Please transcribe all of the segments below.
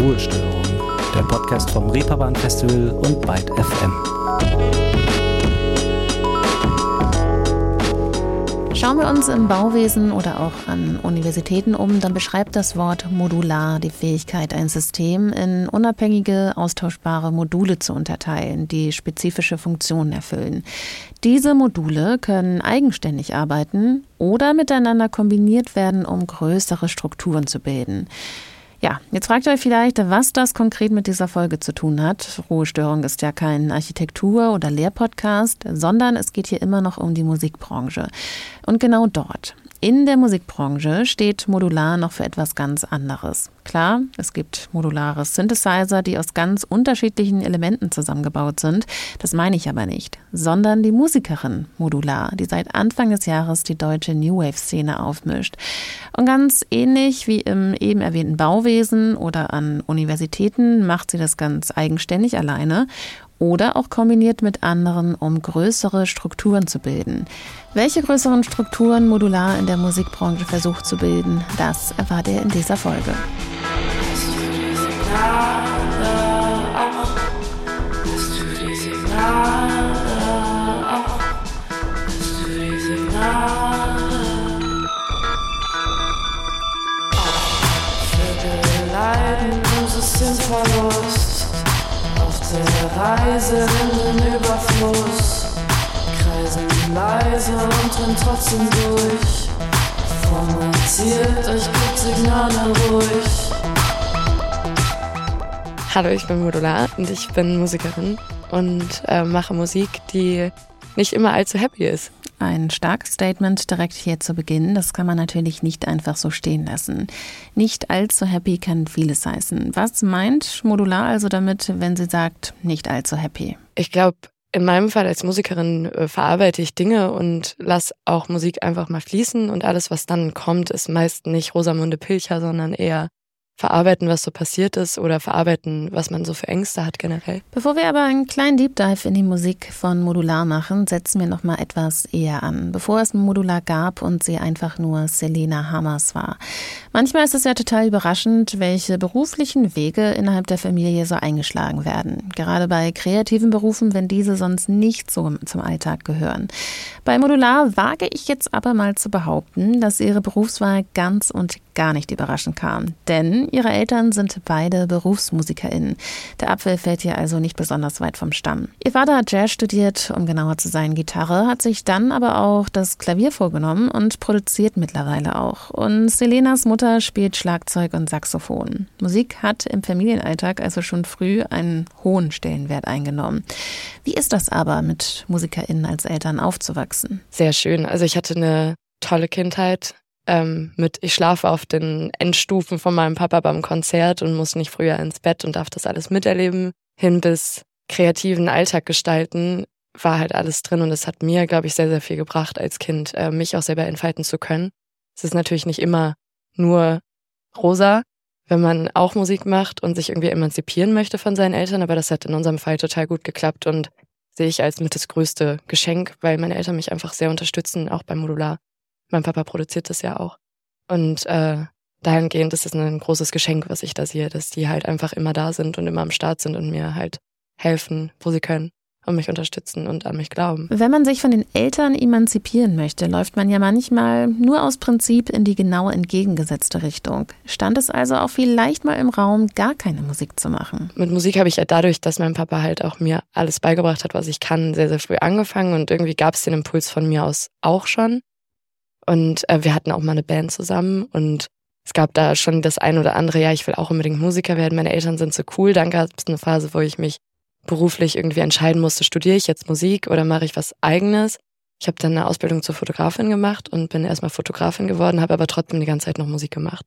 Ruhestörung, der Podcast vom Reeperbahn Festival und Byte FM. Schauen wir uns im Bauwesen oder auch an Universitäten um, dann beschreibt das Wort modular die Fähigkeit, ein System in unabhängige, austauschbare Module zu unterteilen, die spezifische Funktionen erfüllen. Diese Module können eigenständig arbeiten oder miteinander kombiniert werden, um größere Strukturen zu bilden. Ja, jetzt fragt ihr euch vielleicht, was das konkret mit dieser Folge zu tun hat. Ruhestörung ist ja kein Architektur- oder Lehrpodcast, sondern es geht hier immer noch um die Musikbranche. Und genau dort, in der Musikbranche steht modular noch für etwas ganz anderes. Klar, es gibt modulare Synthesizer, die aus ganz unterschiedlichen Elementen zusammengebaut sind. Das meine ich aber nicht, sondern die Musikerin modular, die seit Anfang des Jahres die deutsche New Wave-Szene aufmischt. Und ganz ähnlich wie im eben erwähnten Bauwesen oder an Universitäten macht sie das ganz eigenständig alleine oder auch kombiniert mit anderen, um größere Strukturen zu bilden. Welche größeren Strukturen Modular in der Musikbranche versucht zu bilden, das erfahrt ihr in dieser Folge. Verlust der Reise in den Überfluss kreisen leise und drin trotzdem durch. Formatisiert, euch gibt Signale ruhig. Hallo, ich bin Modular und ich bin Musikerin und äh, mache Musik, die nicht immer allzu happy ist. Ein starkes Statement direkt hier zu Beginn. Das kann man natürlich nicht einfach so stehen lassen. Nicht allzu happy kann vieles heißen. Was meint Modular also damit, wenn sie sagt, nicht allzu happy? Ich glaube, in meinem Fall als Musikerin äh, verarbeite ich Dinge und lasse auch Musik einfach mal fließen und alles, was dann kommt, ist meist nicht Rosamunde Pilcher, sondern eher verarbeiten, was so passiert ist oder verarbeiten, was man so für Ängste hat generell. Bevor wir aber einen kleinen Deep Dive in die Musik von Modular machen, setzen wir noch mal etwas eher an, bevor es Modular gab und sie einfach nur Selena Hammers war. Manchmal ist es ja total überraschend, welche beruflichen Wege innerhalb der Familie so eingeschlagen werden. Gerade bei kreativen Berufen, wenn diese sonst nicht so zum Alltag gehören. Bei Modular wage ich jetzt aber mal zu behaupten, dass ihre Berufswahl ganz und gar nicht überraschend kam. Denn ihre Eltern sind beide BerufsmusikerInnen. Der Apfel fällt hier also nicht besonders weit vom Stamm. Ihr Vater hat Jazz studiert, um genauer zu sein Gitarre, hat sich dann aber auch das Klavier vorgenommen und produziert mittlerweile auch. Und Selenas Mutter spielt Schlagzeug und Saxophon. Musik hat im Familienalltag also schon früh einen hohen Stellenwert eingenommen. Wie ist das aber, mit MusikerInnen als Eltern aufzuwachsen? Sehr schön. Also ich hatte eine tolle Kindheit ähm, mit, ich schlafe auf den Endstufen von meinem Papa beim Konzert und muss nicht früher ins Bett und darf das alles miterleben, hin bis kreativen Alltag gestalten, war halt alles drin und es hat mir, glaube ich, sehr, sehr viel gebracht als Kind, äh, mich auch selber entfalten zu können. Es ist natürlich nicht immer nur rosa, wenn man auch Musik macht und sich irgendwie emanzipieren möchte von seinen Eltern, aber das hat in unserem Fall total gut geklappt und sehe ich als mit das größte Geschenk, weil meine Eltern mich einfach sehr unterstützen, auch beim Modular. Mein Papa produziert das ja auch. Und äh, dahingehend ist es ein großes Geschenk, was ich da sehe, dass die halt einfach immer da sind und immer am Start sind und mir halt helfen, wo sie können und mich unterstützen und an mich glauben. Wenn man sich von den Eltern emanzipieren möchte, läuft man ja manchmal nur aus Prinzip in die genau entgegengesetzte Richtung. Stand es also auch vielleicht mal im Raum, gar keine Musik zu machen? Mit Musik habe ich ja dadurch, dass mein Papa halt auch mir alles beigebracht hat, was ich kann, sehr, sehr früh angefangen und irgendwie gab es den Impuls von mir aus auch schon. Und äh, wir hatten auch mal eine Band zusammen und es gab da schon das ein oder andere, ja, ich will auch unbedingt Musiker werden, meine Eltern sind so cool. Dann gab es eine Phase, wo ich mich beruflich irgendwie entscheiden musste, studiere ich jetzt Musik oder mache ich was eigenes. Ich habe dann eine Ausbildung zur Fotografin gemacht und bin erstmal Fotografin geworden, habe aber trotzdem die ganze Zeit noch Musik gemacht.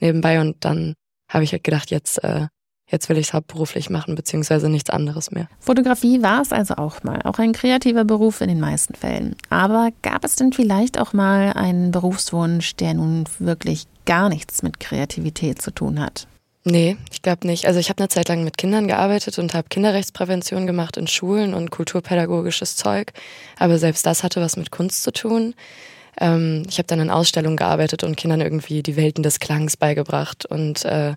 Nebenbei und dann habe ich halt gedacht, jetzt äh, jetzt will ich es hauptberuflich machen, beziehungsweise nichts anderes mehr. Fotografie war es also auch mal, auch ein kreativer Beruf in den meisten Fällen. Aber gab es denn vielleicht auch mal einen Berufswunsch, der nun wirklich gar nichts mit Kreativität zu tun hat? Nee, ich glaube nicht. Also ich habe eine Zeit lang mit Kindern gearbeitet und habe Kinderrechtsprävention gemacht in Schulen und kulturpädagogisches Zeug. Aber selbst das hatte was mit Kunst zu tun. Ähm, ich habe dann in Ausstellungen gearbeitet und Kindern irgendwie die Welten des Klangs beigebracht und äh,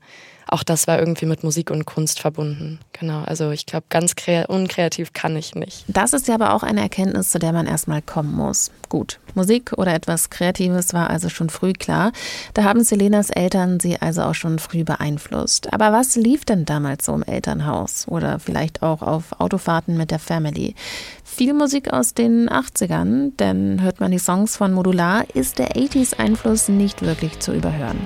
auch das war irgendwie mit Musik und Kunst verbunden. Genau, also ich glaube, ganz unkreativ kann ich nicht. Das ist ja aber auch eine Erkenntnis, zu der man erstmal kommen muss. Gut, Musik oder etwas Kreatives war also schon früh klar. Da haben Selenas Eltern sie also auch schon früh beeinflusst. Aber was lief denn damals so im Elternhaus oder vielleicht auch auf Autofahrten mit der Family? Viel Musik aus den 80ern, denn hört man die Songs von Modular, ist der 80s-Einfluss nicht wirklich zu überhören.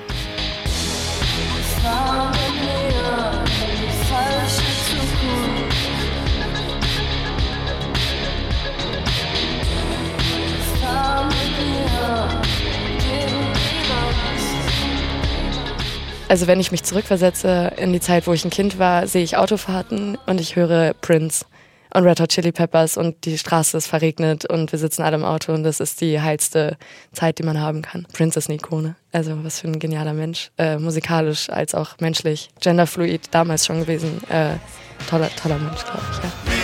Also wenn ich mich zurückversetze in die Zeit, wo ich ein Kind war, sehe ich Autofahrten und ich höre Prince und Red Hot Chili Peppers und die Straße ist verregnet und wir sitzen alle im Auto und das ist die heilste Zeit, die man haben kann. Prince ist eine Ikone. Also was für ein genialer Mensch. Äh, musikalisch als auch menschlich. Genderfluid damals schon gewesen. Äh, toller, toller Mensch, glaube ich, ja.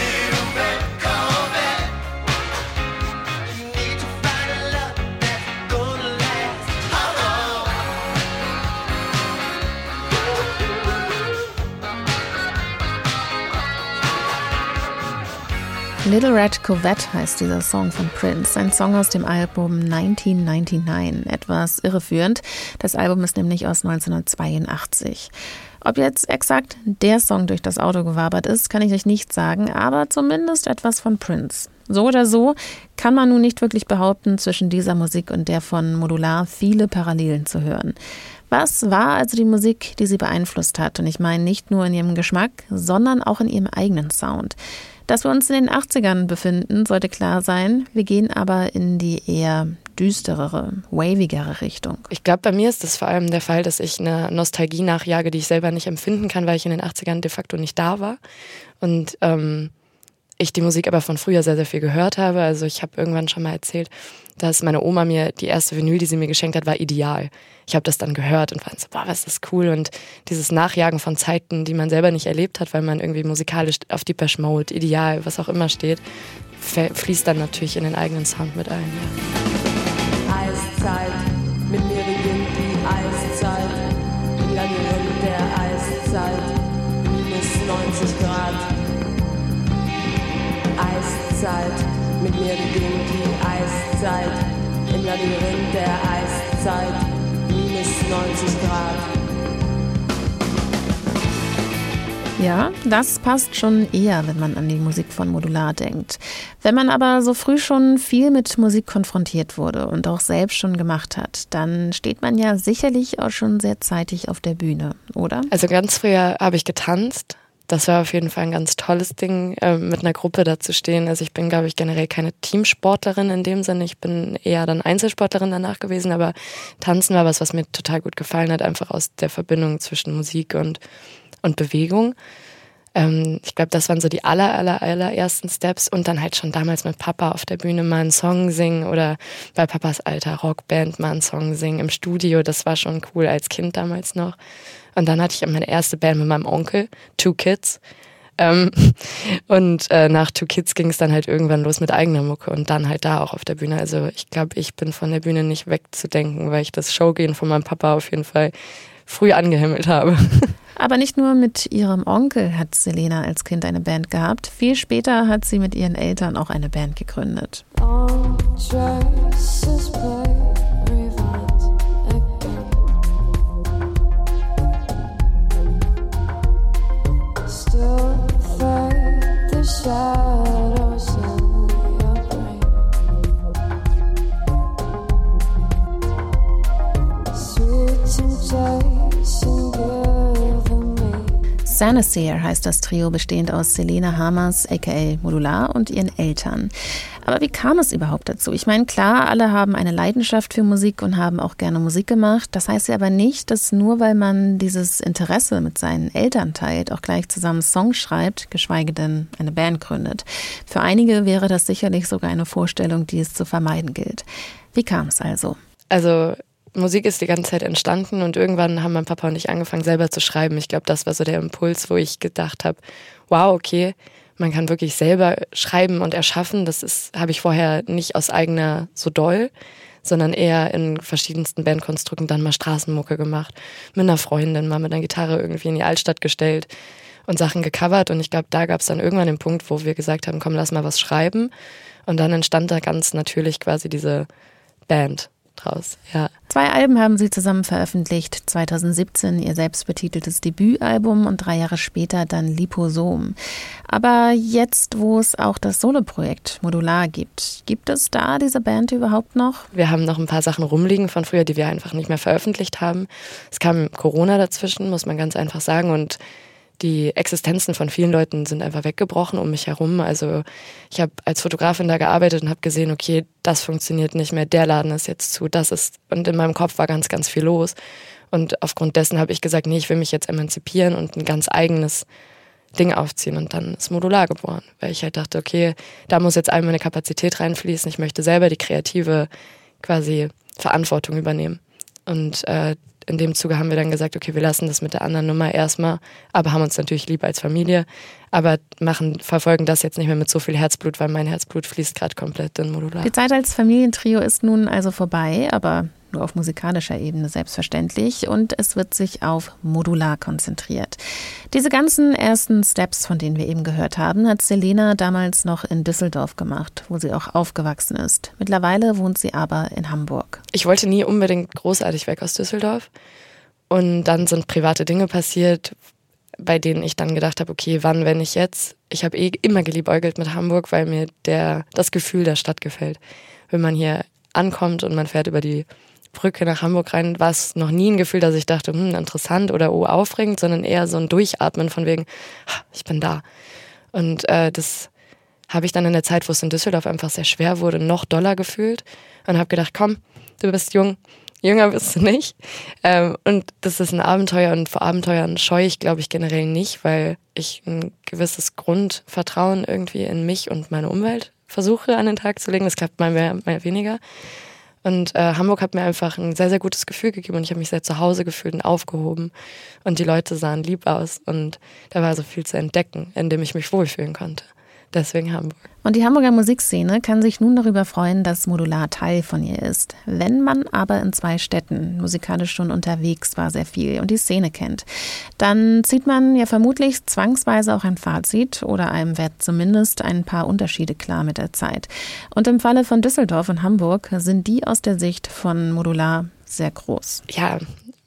Little Red Corvette heißt dieser Song von Prince, ein Song aus dem Album 1999. Etwas irreführend. Das Album ist nämlich aus 1982. Ob jetzt exakt der Song durch das Auto gewabert ist, kann ich euch nicht sagen, aber zumindest etwas von Prince. So oder so kann man nun nicht wirklich behaupten, zwischen dieser Musik und der von Modular viele Parallelen zu hören. Was war also die Musik, die sie beeinflusst hat? Und ich meine nicht nur in ihrem Geschmack, sondern auch in ihrem eigenen Sound. Dass wir uns in den 80ern befinden, sollte klar sein. Wir gehen aber in die eher düsterere, wavigere Richtung. Ich glaube, bei mir ist das vor allem der Fall, dass ich eine Nostalgie nachjage, die ich selber nicht empfinden kann, weil ich in den 80ern de facto nicht da war. Und ähm, ich die Musik aber von früher sehr, sehr viel gehört habe. Also ich habe irgendwann schon mal erzählt, dass meine Oma mir die erste Vinyl, die sie mir geschenkt hat, war ideal. Ich habe das dann gehört und fand so, boah, was ist cool. Und dieses Nachjagen von Zeiten, die man selber nicht erlebt hat, weil man irgendwie musikalisch auf Deepesh Mode, ideal, was auch immer steht, fließt dann natürlich in den eigenen Sound mit ein. Ja. Eiszeit, mir beginnt die Eiszeit, im Labyrinth der Eiszeit, minus 90 Grad. Ja, das passt schon eher, wenn man an die Musik von Modular denkt. Wenn man aber so früh schon viel mit Musik konfrontiert wurde und auch selbst schon gemacht hat, dann steht man ja sicherlich auch schon sehr zeitig auf der Bühne, oder? Also ganz früher habe ich getanzt, das war auf jeden Fall ein ganz tolles Ding, äh, mit einer Gruppe da zu stehen. Also ich bin, glaube ich, generell keine Teamsportlerin in dem Sinne. Ich bin eher dann Einzelsportlerin danach gewesen, aber Tanzen war was, was mir total gut gefallen hat, einfach aus der Verbindung zwischen Musik und, und Bewegung. Ähm, ich glaube, das waren so die aller, aller, allerersten Steps und dann halt schon damals mit Papa auf der Bühne mal einen Song singen oder bei Papas alter Rockband mal einen Song singen im Studio. Das war schon cool als Kind damals noch. Und dann hatte ich meine erste Band mit meinem Onkel, Two Kids. Ähm, und äh, nach Two Kids ging es dann halt irgendwann los mit eigener Mucke und dann halt da auch auf der Bühne. Also ich glaube, ich bin von der Bühne nicht wegzudenken, weil ich das Showgehen von meinem Papa auf jeden Fall früh angehimmelt habe. Aber nicht nur mit ihrem Onkel hat Selena als Kind eine Band gehabt. Viel später hat sie mit ihren Eltern auch eine Band gegründet. All Sanaseer heißt das Trio, bestehend aus Selena Hamers, aka Modular, und ihren Eltern. Aber wie kam es überhaupt dazu? Ich meine, klar, alle haben eine Leidenschaft für Musik und haben auch gerne Musik gemacht. Das heißt ja aber nicht, dass nur weil man dieses Interesse mit seinen Eltern teilt, auch gleich zusammen Songs schreibt, geschweige denn eine Band gründet. Für einige wäre das sicherlich sogar eine Vorstellung, die es zu vermeiden gilt. Wie kam es also? Also Musik ist die ganze Zeit entstanden und irgendwann haben mein Papa und ich angefangen selber zu schreiben. Ich glaube, das war so der Impuls, wo ich gedacht habe, wow, okay, man kann wirklich selber schreiben und erschaffen. Das ist habe ich vorher nicht aus eigener so doll, sondern eher in verschiedensten Bandkonstrukten dann mal Straßenmucke gemacht, mit einer Freundin mal mit einer Gitarre irgendwie in die Altstadt gestellt und Sachen gecovert. Und ich glaube, da gab es dann irgendwann den Punkt, wo wir gesagt haben, komm, lass mal was schreiben. Und dann entstand da ganz natürlich quasi diese Band draus. Ja. Zwei Alben haben sie zusammen veröffentlicht. 2017 ihr selbstbetiteltes Debütalbum und drei Jahre später dann Liposom. Aber jetzt, wo es auch das Soloprojekt Modular gibt, gibt es da diese Band überhaupt noch? Wir haben noch ein paar Sachen rumliegen von früher, die wir einfach nicht mehr veröffentlicht haben. Es kam Corona dazwischen, muss man ganz einfach sagen. Und die Existenzen von vielen Leuten sind einfach weggebrochen um mich herum. Also ich habe als Fotografin da gearbeitet und habe gesehen, okay, das funktioniert nicht mehr, der Laden ist jetzt zu, das ist und in meinem Kopf war ganz, ganz viel los. Und aufgrund dessen habe ich gesagt, nee, ich will mich jetzt emanzipieren und ein ganz eigenes Ding aufziehen. Und dann ist Modular geboren, weil ich halt dachte, okay, da muss jetzt einmal eine Kapazität reinfließen. Ich möchte selber die kreative quasi Verantwortung übernehmen. Und äh, in dem Zuge haben wir dann gesagt, okay, wir lassen das mit der anderen Nummer erstmal, aber haben uns natürlich lieb als Familie, aber machen, verfolgen das jetzt nicht mehr mit so viel Herzblut, weil mein Herzblut fließt gerade komplett in Modular. Die Zeit als Familientrio ist nun also vorbei, aber nur auf musikalischer Ebene selbstverständlich und es wird sich auf Modular konzentriert. Diese ganzen ersten Steps, von denen wir eben gehört haben, hat Selena damals noch in Düsseldorf gemacht, wo sie auch aufgewachsen ist. Mittlerweile wohnt sie aber in Hamburg. Ich wollte nie unbedingt großartig weg aus Düsseldorf und dann sind private Dinge passiert, bei denen ich dann gedacht habe, okay, wann, wenn ich jetzt? Ich habe eh immer geliebäugelt mit Hamburg, weil mir der, das Gefühl der Stadt gefällt. Wenn man hier ankommt und man fährt über die Brücke nach Hamburg rein, war es noch nie ein Gefühl, dass ich dachte, hm, interessant oder oh, aufregend, sondern eher so ein Durchatmen von wegen, ich bin da. Und äh, das habe ich dann in der Zeit, wo es in Düsseldorf einfach sehr schwer wurde, noch doller gefühlt und habe gedacht, komm, du bist jung, jünger bist du nicht. Ähm, und das ist ein Abenteuer und vor Abenteuern scheue ich, glaube ich, generell nicht, weil ich ein gewisses Grundvertrauen irgendwie in mich und meine Umwelt versuche an den Tag zu legen. Das klappt mal mehr, mal weniger. Und äh, Hamburg hat mir einfach ein sehr, sehr gutes Gefühl gegeben und ich habe mich sehr zu Hause gefühlt und aufgehoben. Und die Leute sahen lieb aus und da war so viel zu entdecken, in dem ich mich wohlfühlen konnte. Deswegen Hamburg. Und die Hamburger Musikszene kann sich nun darüber freuen, dass Modular Teil von ihr ist. Wenn man aber in zwei Städten musikalisch schon unterwegs war, sehr viel und die Szene kennt, dann zieht man ja vermutlich zwangsweise auch ein Fazit oder einem wird zumindest ein paar Unterschiede klar mit der Zeit. Und im Falle von Düsseldorf und Hamburg sind die aus der Sicht von Modular sehr groß. Ja,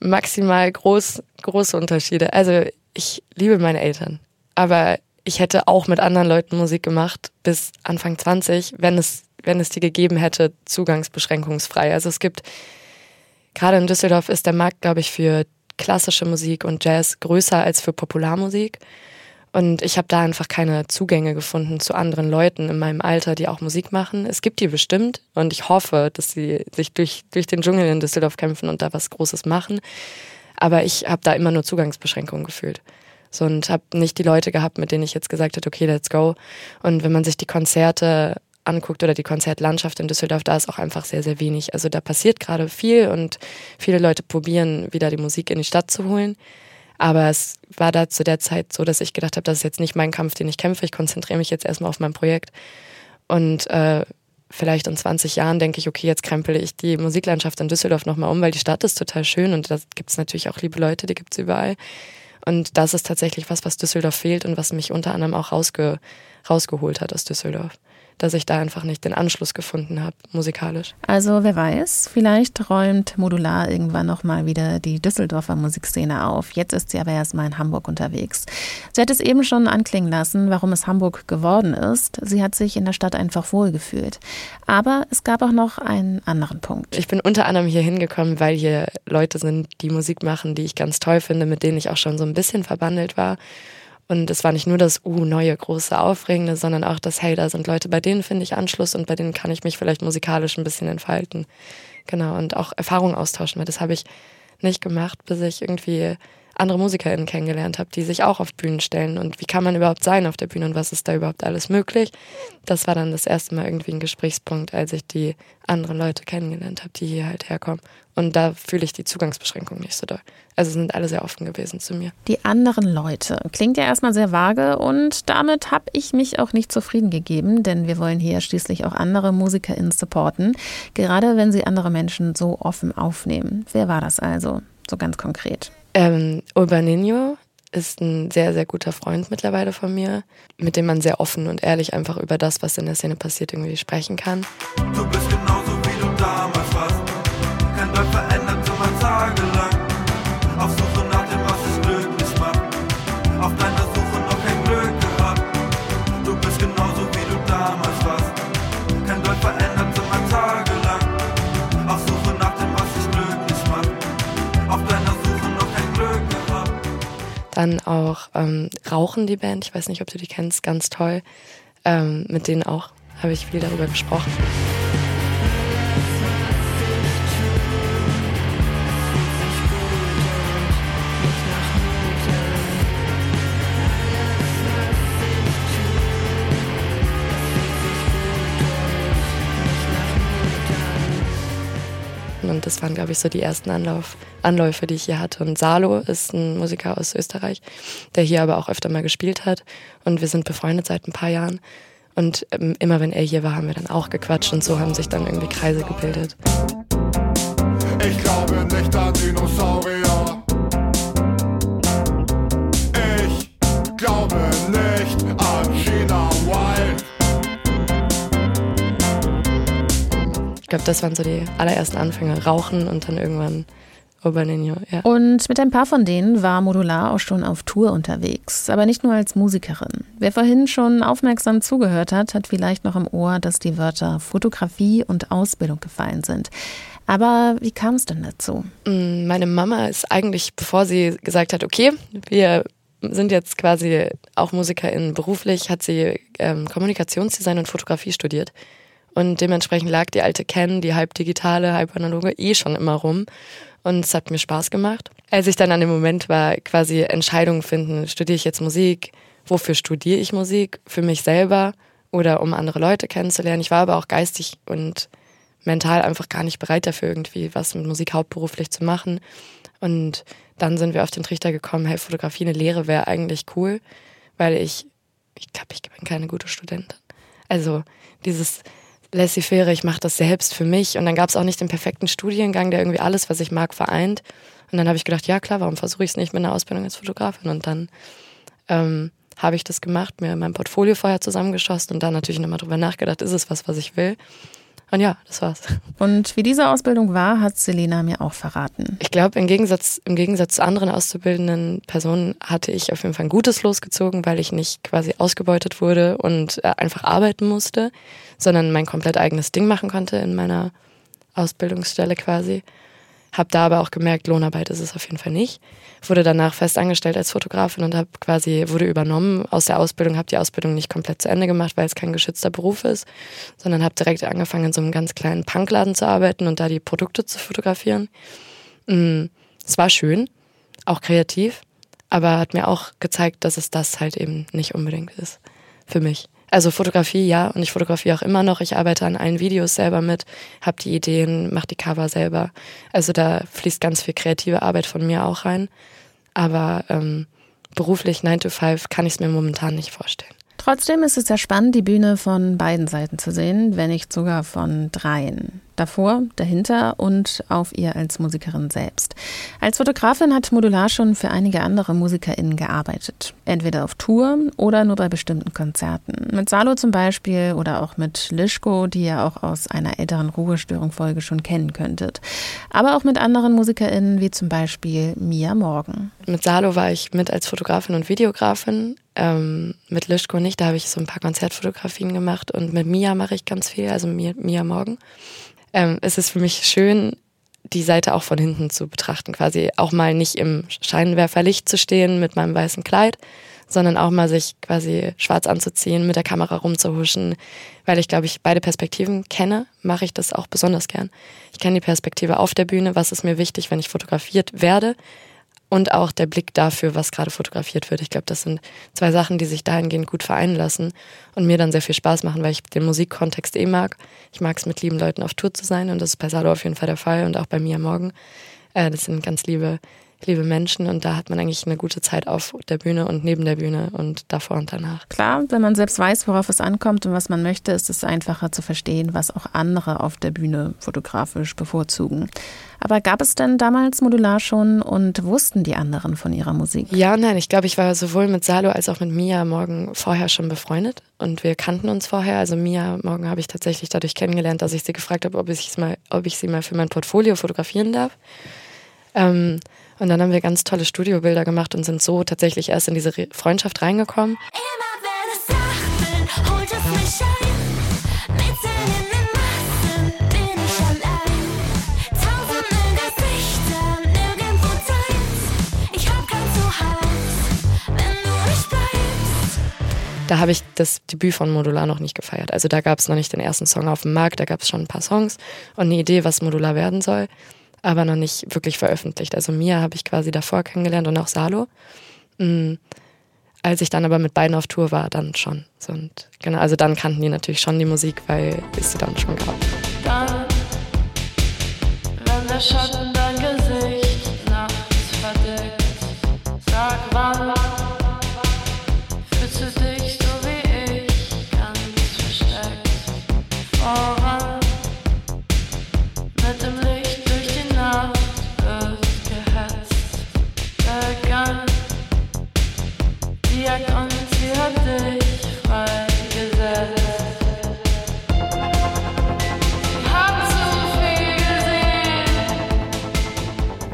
maximal groß, große Unterschiede. Also ich liebe meine Eltern, aber ich hätte auch mit anderen Leuten Musik gemacht bis Anfang 20, wenn es, wenn es die gegeben hätte, zugangsbeschränkungsfrei. Also es gibt, gerade in Düsseldorf ist der Markt, glaube ich, für klassische Musik und Jazz größer als für Popularmusik. Und ich habe da einfach keine Zugänge gefunden zu anderen Leuten in meinem Alter, die auch Musik machen. Es gibt die bestimmt und ich hoffe, dass sie sich durch, durch den Dschungel in Düsseldorf kämpfen und da was Großes machen. Aber ich habe da immer nur Zugangsbeschränkungen gefühlt. So, und habe nicht die Leute gehabt, mit denen ich jetzt gesagt hätte, okay, let's go. Und wenn man sich die Konzerte anguckt oder die Konzertlandschaft in Düsseldorf, da ist auch einfach sehr, sehr wenig. Also da passiert gerade viel und viele Leute probieren, wieder die Musik in die Stadt zu holen. Aber es war da zu der Zeit so, dass ich gedacht habe, das ist jetzt nicht mein Kampf, den ich kämpfe. Ich konzentriere mich jetzt erstmal auf mein Projekt. Und äh, vielleicht in 20 Jahren denke ich, okay, jetzt krempele ich die Musiklandschaft in Düsseldorf nochmal um, weil die Stadt ist total schön und da gibt es natürlich auch liebe Leute, die gibt es überall. Und das ist tatsächlich was, was Düsseldorf fehlt und was mich unter anderem auch rausge rausgeholt hat aus Düsseldorf dass ich da einfach nicht den Anschluss gefunden habe, musikalisch. Also wer weiß, vielleicht räumt Modular irgendwann nochmal wieder die Düsseldorfer Musikszene auf. Jetzt ist sie aber erstmal in Hamburg unterwegs. Sie hat es eben schon anklingen lassen, warum es Hamburg geworden ist. Sie hat sich in der Stadt einfach wohlgefühlt. Aber es gab auch noch einen anderen Punkt. Ich bin unter anderem hier hingekommen, weil hier Leute sind, die Musik machen, die ich ganz toll finde, mit denen ich auch schon so ein bisschen verbandelt war. Und es war nicht nur das, uh, neue, große, aufregende, sondern auch das, hey, da sind Leute, bei denen finde ich Anschluss und bei denen kann ich mich vielleicht musikalisch ein bisschen entfalten. Genau, und auch Erfahrungen austauschen, weil das habe ich nicht gemacht, bis ich irgendwie andere MusikerInnen kennengelernt habe, die sich auch auf Bühnen stellen und wie kann man überhaupt sein auf der Bühne und was ist da überhaupt alles möglich. Das war dann das erste Mal irgendwie ein Gesprächspunkt, als ich die anderen Leute kennengelernt habe, die hier halt herkommen. Und da fühle ich die Zugangsbeschränkung nicht so doll. Also sind alle sehr offen gewesen zu mir. Die anderen Leute klingt ja erstmal sehr vage und damit habe ich mich auch nicht zufrieden gegeben, denn wir wollen hier schließlich auch andere MusikerInnen supporten, gerade wenn sie andere Menschen so offen aufnehmen. Wer war das also, so ganz konkret? Ähm, Urbaninho ist ein sehr, sehr guter Freund mittlerweile von mir, mit dem man sehr offen und ehrlich einfach über das, was in der Szene passiert, irgendwie sprechen kann. Du bist genauso wie du damals warst. Kein Deut Dann auch ähm, Rauchen, die Band, ich weiß nicht, ob du die kennst, ganz toll. Ähm, mit denen auch habe ich viel darüber gesprochen. Und das waren, glaube ich, so die ersten Anlauf, Anläufe, die ich hier hatte. Und Salo ist ein Musiker aus Österreich, der hier aber auch öfter mal gespielt hat. Und wir sind befreundet seit ein paar Jahren. Und ähm, immer wenn er hier war, haben wir dann auch gequatscht und so haben sich dann irgendwie Kreise gebildet. Ich glaube nicht an Dinosaurier. Ich glaube nicht an China Ich glaube, das waren so die allerersten Anfänge. Rauchen und dann irgendwann Urbaninho, ja. Und mit ein paar von denen war Modular auch schon auf Tour unterwegs, aber nicht nur als Musikerin. Wer vorhin schon aufmerksam zugehört hat, hat vielleicht noch im Ohr, dass die Wörter Fotografie und Ausbildung gefallen sind. Aber wie kam es denn dazu? Mm, Meine Mama ist eigentlich, bevor sie gesagt hat, okay, wir sind jetzt quasi auch MusikerInnen beruflich, hat sie ähm, Kommunikationsdesign und Fotografie studiert. Und dementsprechend lag die alte Ken, die halb digitale, halb analoge, eh schon immer rum. Und es hat mir Spaß gemacht. Als ich dann an dem Moment war, quasi Entscheidungen finden, studiere ich jetzt Musik, wofür studiere ich Musik? Für mich selber oder um andere Leute kennenzulernen. Ich war aber auch geistig und mental einfach gar nicht bereit dafür, irgendwie was mit Musik hauptberuflich zu machen. Und dann sind wir auf den Trichter gekommen, hey, Fotografie, eine Lehre wäre eigentlich cool, weil ich, ich glaube, ich bin keine gute Studentin. Also dieses laissez-faire, ich mache das selbst für mich. Und dann gab es auch nicht den perfekten Studiengang, der irgendwie alles, was ich mag, vereint. Und dann habe ich gedacht, ja klar, warum versuche ich es nicht mit einer Ausbildung als Fotografin? Und dann ähm, habe ich das gemacht, mir mein Portfolio vorher zusammengeschossen und dann natürlich nochmal drüber nachgedacht, ist es was, was ich will? Und ja, das war's. Und wie diese Ausbildung war, hat Selena mir auch verraten. Ich glaube, im Gegensatz, im Gegensatz zu anderen auszubildenden Personen hatte ich auf jeden Fall ein gutes losgezogen, weil ich nicht quasi ausgebeutet wurde und äh, einfach arbeiten musste, sondern mein komplett eigenes Ding machen konnte in meiner Ausbildungsstelle quasi. Hab da aber auch gemerkt, Lohnarbeit ist es auf jeden Fall nicht. Wurde danach fest angestellt als Fotografin und habe quasi wurde übernommen aus der Ausbildung, habe die Ausbildung nicht komplett zu Ende gemacht, weil es kein geschützter Beruf ist, sondern habe direkt angefangen in so einem ganz kleinen Punkladen zu arbeiten und da die Produkte zu fotografieren. Mm, Es war schön, auch kreativ, aber hat mir auch gezeigt, dass es das halt eben nicht unbedingt ist für mich. Also Fotografie, ja, und ich fotografiere auch immer noch. Ich arbeite an allen Videos selber mit, habe die Ideen, mache die Cover selber. Also da fließt ganz viel kreative Arbeit von mir auch rein. Aber ähm, beruflich 9 to 5 kann ich es mir momentan nicht vorstellen. Trotzdem ist es sehr spannend, die Bühne von beiden Seiten zu sehen, wenn nicht sogar von dreien. Davor, dahinter und auf ihr als Musikerin selbst. Als Fotografin hat Modular schon für einige andere MusikerInnen gearbeitet. Entweder auf Tour oder nur bei bestimmten Konzerten. Mit Salo zum Beispiel oder auch mit Lischko, die ihr auch aus einer älteren Ruhestörung-Folge schon kennen könntet. Aber auch mit anderen MusikerInnen wie zum Beispiel Mia Morgan. Mit Salo war ich mit als Fotografin und Videografin. Ähm, mit Lischko nicht, da habe ich so ein paar Konzertfotografien gemacht und mit Mia mache ich ganz viel, also Mia, Morgan. Ähm, es ist für mich schön, die Seite auch von hinten zu betrachten, quasi auch mal nicht im Scheinwerferlicht zu stehen mit meinem weißen Kleid, sondern auch mal sich quasi schwarz anzuziehen, mit der Kamera rumzuhuschen, weil ich glaube ich beide Perspektiven kenne, mache ich das auch besonders gern. Ich kenne die Perspektive auf der Bühne, was ist mir wichtig, wenn ich fotografiert werde, und auch der Blick dafür, was gerade fotografiert wird. Ich glaube, das sind zwei Sachen, die sich dahingehend gut vereinen lassen und mir dann sehr viel Spaß machen, weil ich den Musikkontext eh mag. Ich mag es, mit lieben Leuten auf Tour zu sein und das ist bei Salo auf jeden Fall der Fall und auch bei mir morgen. Äh, das sind ganz liebe liebe Menschen und da hat man eigentlich eine gute Zeit auf der Bühne und neben der Bühne und davor und danach. Klar, wenn man selbst weiß, worauf es ankommt und was man möchte, ist es einfacher zu verstehen, was auch andere auf der Bühne fotografisch bevorzugen. Aber gab es denn damals Modular schon und wussten die anderen von ihrer Musik? Ja, nein, ich glaube, ich war sowohl mit Salo als auch mit Mia morgen vorher schon befreundet und wir kannten uns vorher. Also Mia morgen habe ich tatsächlich dadurch kennengelernt, dass ich sie gefragt habe, ob ich, mal, ob ich sie mal für mein Portfolio fotografieren darf. Ähm, und dann haben wir ganz tolle Studiobilder gemacht und sind so tatsächlich erst in diese Freundschaft reingekommen. Immer wenn es Nacht wird, holt es mich ein. Mitten in den Massen bin ich allein. Tausende Gesichter, nirgendwo Zeit. Ich hab kein Zuhause, wenn du nicht bleibst. Da habe ich das Debüt von Modular noch nicht gefeiert. Also da gab es noch nicht den ersten Song auf dem Markt, da gab es schon ein paar Songs und eine Idee, was Modular werden soll aber noch nicht wirklich veröffentlicht. Also Mia habe ich quasi davor kennengelernt und auch Salo. Mhm. Als ich dann aber mit beiden auf Tour war, dann schon. Und genau, also dann kannten die natürlich schon die Musik, weil es sie dann schon gab. Dann, wenn der Schatten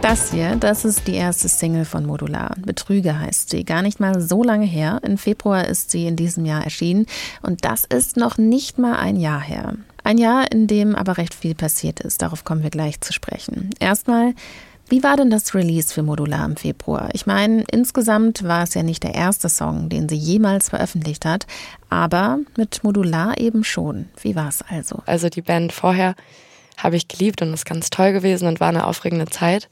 Das hier, das ist die erste Single von Modular. Betrüger heißt sie. Gar nicht mal so lange her. Im Februar ist sie in diesem Jahr erschienen. Und das ist noch nicht mal ein Jahr her. Ein Jahr, in dem aber recht viel passiert ist. Darauf kommen wir gleich zu sprechen. Erstmal, wie war denn das Release für Modular im Februar? Ich meine, insgesamt war es ja nicht der erste Song, den sie jemals veröffentlicht hat, aber mit Modular eben schon. Wie war es also? Also die Band vorher habe ich geliebt und ist ganz toll gewesen und war eine aufregende Zeit.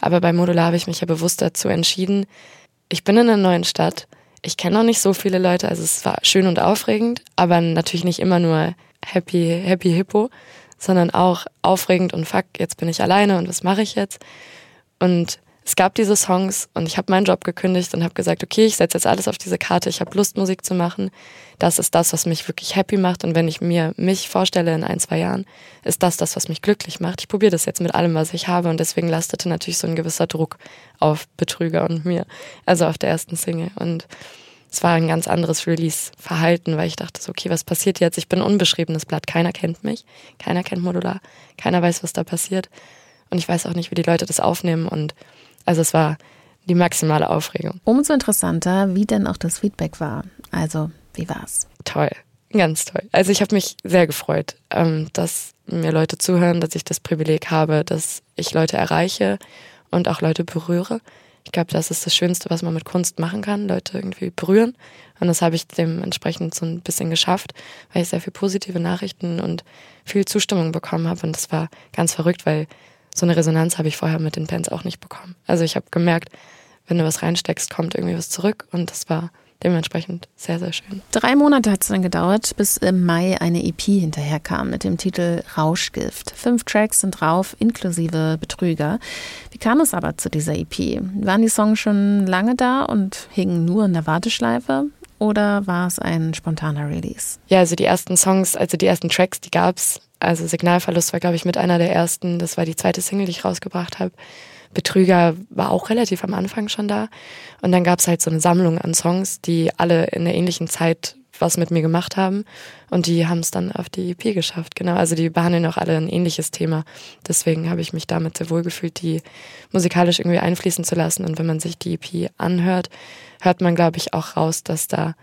Aber bei Modular habe ich mich ja bewusst dazu entschieden, ich bin in einer neuen Stadt. Ich kenne noch nicht so viele Leute, also es war schön und aufregend, aber natürlich nicht immer nur happy, happy hippo, sondern auch aufregend und fuck, jetzt bin ich alleine und was mache ich jetzt? Und es gab diese Songs und ich habe meinen Job gekündigt und habe gesagt, okay, ich setze jetzt alles auf diese Karte, ich habe Lust, Musik zu machen. Das ist das, was mich wirklich happy macht. Und wenn ich mir mich vorstelle in ein, zwei Jahren, ist das das, was mich glücklich macht. Ich probiere das jetzt mit allem, was ich habe. Und deswegen lastete natürlich so ein gewisser Druck auf Betrüger und mir, also auf der ersten Single. Und es war ein ganz anderes Release-Verhalten, weil ich dachte so, okay, was passiert jetzt? Ich bin ein unbeschriebenes Blatt. Keiner kennt mich, keiner kennt Modular, keiner weiß, was da passiert. Und ich weiß auch nicht, wie die Leute das aufnehmen. Und also es war die maximale Aufregung. Umso interessanter, wie denn auch das Feedback war. Also, wie war's? Toll, ganz toll. Also ich habe mich sehr gefreut, ähm, dass mir Leute zuhören, dass ich das Privileg habe, dass ich Leute erreiche und auch Leute berühre. Ich glaube, das ist das Schönste, was man mit Kunst machen kann, Leute irgendwie berühren. Und das habe ich dementsprechend so ein bisschen geschafft, weil ich sehr viel positive Nachrichten und viel Zustimmung bekommen habe. Und das war ganz verrückt, weil so eine Resonanz habe ich vorher mit den Pens auch nicht bekommen. Also ich habe gemerkt, wenn du was reinsteckst, kommt irgendwie was zurück und das war dementsprechend sehr, sehr schön. Drei Monate hat es dann gedauert, bis im Mai eine EP hinterherkam mit dem Titel Rauschgift. Fünf Tracks sind drauf, inklusive Betrüger. Wie kam es aber zu dieser EP? Waren die Songs schon lange da und hingen nur in der Warteschleife? Oder war es ein spontaner Release? Ja, also die ersten Songs, also die ersten Tracks, die gab es also Signalverlust war, glaube ich, mit einer der ersten. Das war die zweite Single, die ich rausgebracht habe. Betrüger war auch relativ am Anfang schon da. Und dann gab es halt so eine Sammlung an Songs, die alle in der ähnlichen Zeit was mit mir gemacht haben. Und die haben es dann auf die EP geschafft. Genau, also die behandeln auch alle ein ähnliches Thema. Deswegen habe ich mich damit sehr wohl gefühlt, die musikalisch irgendwie einfließen zu lassen. Und wenn man sich die EP anhört, hört man, glaube ich, auch raus, dass da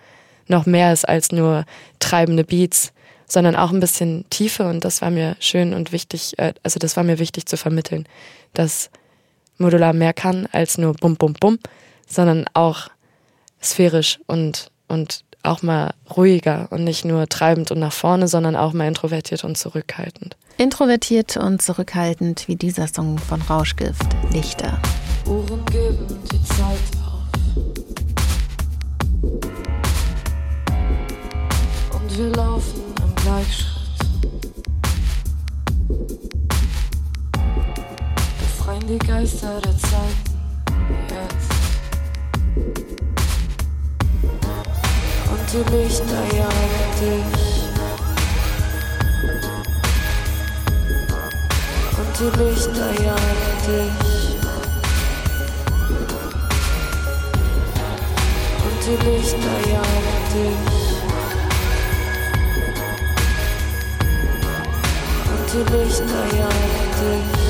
noch mehr ist als nur treibende Beats, sondern auch ein bisschen Tiefe und das war mir schön und wichtig, äh, also das war mir wichtig zu vermitteln, dass Modular mehr kann als nur bum bum bum, sondern auch sphärisch und und auch mal ruhiger und nicht nur treibend und nach vorne, sondern auch mal introvertiert und zurückhaltend. Introvertiert und zurückhaltend wie dieser Song von Rauschgift, Lichter. Uhren geben die Zeit auf. Und wir laufen Gleichschritt. Befreien die Geister der Zeiten jetzt. Und die Lichter jagen dich. Und die Lichter jagen dich. Und die Lichter jagen dich. Die Lichter dich.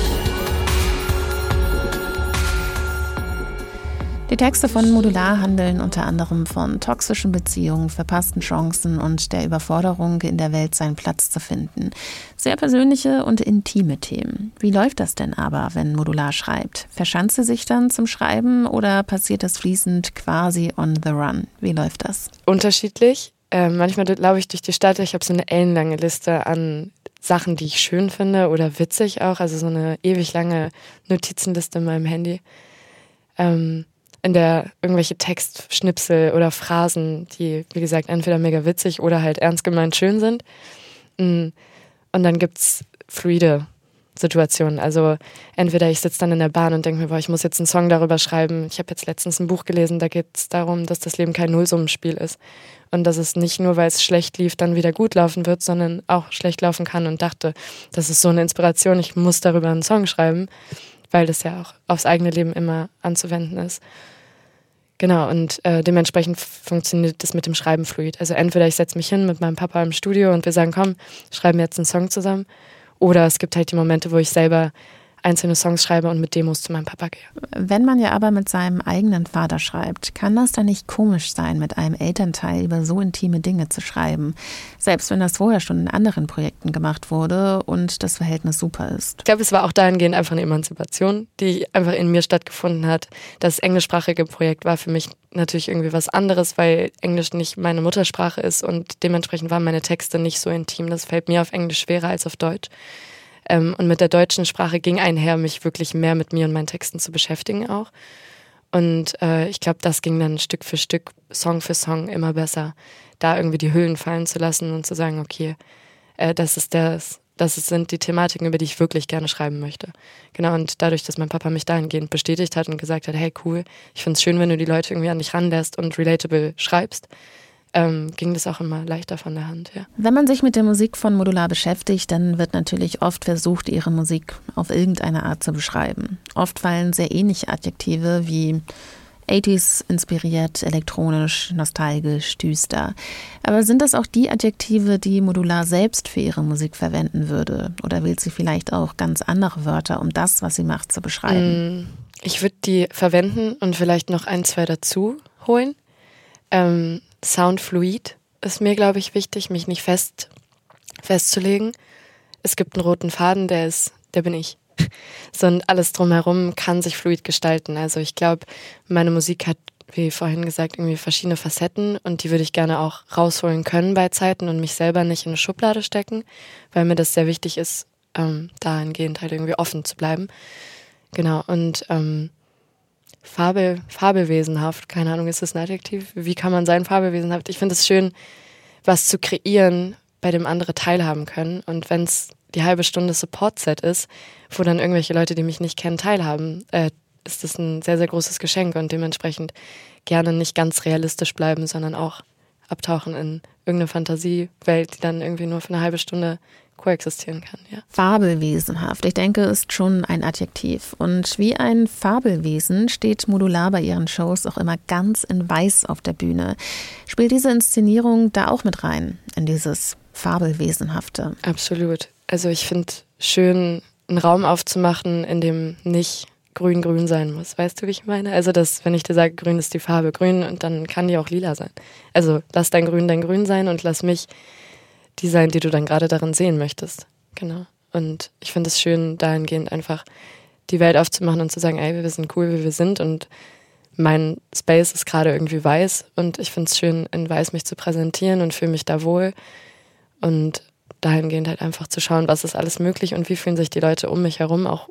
Die Texte von Modular handeln unter anderem von toxischen Beziehungen, verpassten Chancen und der Überforderung, in der Welt seinen Platz zu finden. Sehr persönliche und intime Themen. Wie läuft das denn aber, wenn Modular schreibt? Verschanzt sie sich dann zum Schreiben oder passiert das fließend quasi on the run? Wie läuft das? Unterschiedlich. Äh, manchmal laufe ich durch die Stadt, ich habe so eine ellenlange Liste an Sachen, die ich schön finde oder witzig auch, also so eine ewig lange Notizenliste in meinem Handy. Ähm, in der irgendwelche Textschnipsel oder Phrasen, die, wie gesagt, entweder mega witzig oder halt ernst gemeint schön sind. Mm. Und dann gibt's fluide Situationen. Also entweder ich sitze dann in der Bahn und denke mir, boah, ich muss jetzt einen Song darüber schreiben. Ich habe jetzt letztens ein Buch gelesen, da geht es darum, dass das Leben kein Nullsummenspiel ist. Und dass es nicht nur, weil es schlecht lief, dann wieder gut laufen wird, sondern auch schlecht laufen kann und dachte, das ist so eine Inspiration, ich muss darüber einen Song schreiben, weil das ja auch aufs eigene Leben immer anzuwenden ist. Genau, und äh, dementsprechend funktioniert das mit dem Schreiben fluid. Also entweder ich setze mich hin mit meinem Papa im Studio und wir sagen, komm, schreiben jetzt einen Song zusammen. Oder es gibt halt die Momente, wo ich selber einzelne Songs schreibe und mit Demos zu meinem Papa gehe. Wenn man ja aber mit seinem eigenen Vater schreibt, kann das dann nicht komisch sein, mit einem Elternteil über so intime Dinge zu schreiben? Selbst wenn das vorher schon in anderen Projekten gemacht wurde und das Verhältnis super ist. Ich glaube, es war auch dahingehend einfach eine Emanzipation, die einfach in mir stattgefunden hat. Das englischsprachige Projekt war für mich natürlich irgendwie was anderes, weil Englisch nicht meine Muttersprache ist und dementsprechend waren meine Texte nicht so intim. Das fällt mir auf Englisch schwerer als auf Deutsch. Ähm, und mit der deutschen Sprache ging einher, mich wirklich mehr mit mir und meinen Texten zu beschäftigen auch. Und äh, ich glaube, das ging dann Stück für Stück, Song für Song immer besser, da irgendwie die Hüllen fallen zu lassen und zu sagen, okay, äh, das ist das, das sind die Thematiken, über die ich wirklich gerne schreiben möchte. Genau, und dadurch, dass mein Papa mich dahingehend bestätigt hat und gesagt hat, hey cool, ich finde es schön, wenn du die Leute irgendwie an dich ranlässt und relatable schreibst, ähm, ging das auch immer leichter von der Hand. Ja. Wenn man sich mit der Musik von Modular beschäftigt, dann wird natürlich oft versucht, ihre Musik auf irgendeine Art zu beschreiben. Oft fallen sehr ähnliche Adjektive wie 80s inspiriert, elektronisch, nostalgisch, düster. Aber sind das auch die Adjektive, die Modular selbst für ihre Musik verwenden würde? Oder wählt sie vielleicht auch ganz andere Wörter, um das, was sie macht, zu beschreiben? Mm, ich würde die verwenden und vielleicht noch ein, zwei dazu holen. Ähm, Soundfluid ist mir, glaube ich, wichtig, mich nicht fest festzulegen. Es gibt einen roten Faden, der ist, der bin ich. So und alles drumherum kann sich fluid gestalten. Also ich glaube, meine Musik hat, wie vorhin gesagt, irgendwie verschiedene Facetten und die würde ich gerne auch rausholen können bei Zeiten und mich selber nicht in eine Schublade stecken, weil mir das sehr wichtig ist, ähm, dahingehend halt irgendwie offen zu bleiben. Genau, und ähm, Fabel, fabelwesenhaft, keine Ahnung, ist das ein Adjektiv? Wie kann man sein fabelwesenhaft? Ich finde es schön, was zu kreieren, bei dem andere teilhaben können. Und wenn es die halbe Stunde Support-Set ist, wo dann irgendwelche Leute, die mich nicht kennen, teilhaben, äh, ist das ein sehr, sehr großes Geschenk und dementsprechend gerne nicht ganz realistisch bleiben, sondern auch abtauchen in irgendeine Fantasiewelt, die dann irgendwie nur für eine halbe Stunde koexistieren kann. Ja. Fabelwesenhaft, ich denke, ist schon ein Adjektiv. Und wie ein Fabelwesen steht Modular bei ihren Shows auch immer ganz in Weiß auf der Bühne. Spielt diese Inszenierung da auch mit rein, in dieses Fabelwesenhafte? Absolut. Also ich finde schön, einen Raum aufzumachen, in dem nicht grün grün sein muss. Weißt du, wie ich meine? Also, dass, wenn ich dir sage, grün ist die Farbe grün und dann kann die auch lila sein. Also, lass dein Grün dein Grün sein und lass mich die sein, die du dann gerade darin sehen möchtest. Genau. Und ich finde es schön, dahingehend einfach die Welt aufzumachen und zu sagen, ey, wir sind cool, wie wir sind und mein Space ist gerade irgendwie weiß und ich finde es schön, in weiß mich zu präsentieren und fühle mich da wohl. Und dahingehend halt einfach zu schauen, was ist alles möglich und wie fühlen sich die Leute um mich herum auch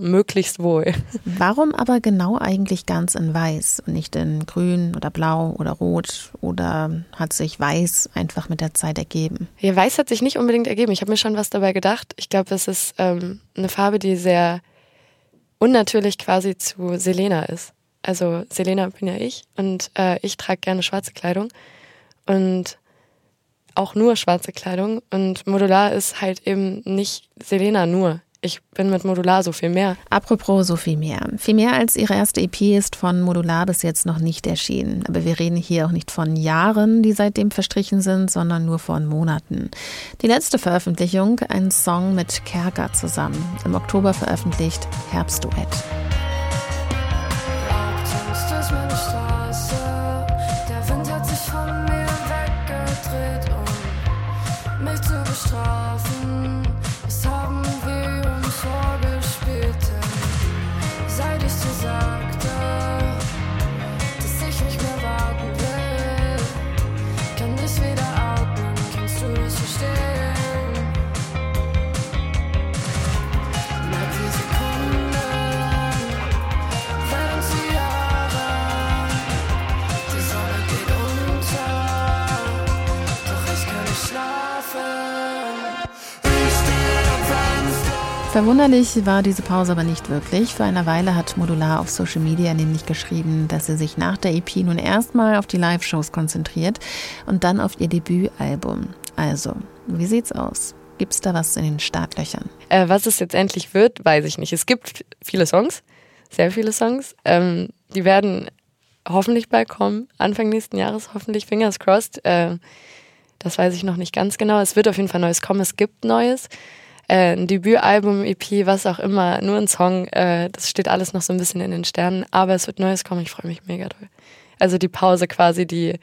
möglichst wohl. Warum aber genau eigentlich ganz in weiß und nicht in grün oder blau oder rot oder hat sich weiß einfach mit der Zeit ergeben? Ja, weiß hat sich nicht unbedingt ergeben. Ich habe mir schon was dabei gedacht. Ich glaube, es ist ähm, eine Farbe, die sehr unnatürlich quasi zu Selena ist. Also Selena bin ja ich und äh, ich trage gerne schwarze Kleidung und auch nur schwarze Kleidung und Modular ist halt eben nicht Selena nur ich bin mit Modular so viel mehr. Apropos so viel mehr. Viel mehr als ihre erste EP ist von Modular bis jetzt noch nicht erschienen. Aber wir reden hier auch nicht von Jahren, die seitdem verstrichen sind, sondern nur von Monaten. Die letzte Veröffentlichung, ein Song mit Kerker zusammen. Im Oktober veröffentlicht Herbstduett. Verwunderlich war diese Pause aber nicht wirklich. Vor einer Weile hat Modular auf Social Media nämlich geschrieben, dass sie sich nach der EP nun erstmal auf die Live-Shows konzentriert und dann auf ihr Debütalbum. Also, wie sieht's aus? Gibt's da was in den Startlöchern? Äh, was es jetzt endlich wird, weiß ich nicht. Es gibt viele Songs, sehr viele Songs. Ähm, die werden hoffentlich bald kommen, Anfang nächsten Jahres, hoffentlich, fingers crossed. Äh, das weiß ich noch nicht ganz genau. Es wird auf jeden Fall Neues kommen. Es gibt Neues. Äh, ein Debütalbum, EP, was auch immer, nur ein Song. Äh, das steht alles noch so ein bisschen in den Sternen. Aber es wird Neues kommen. Ich freue mich mega doll. Also die Pause quasi, die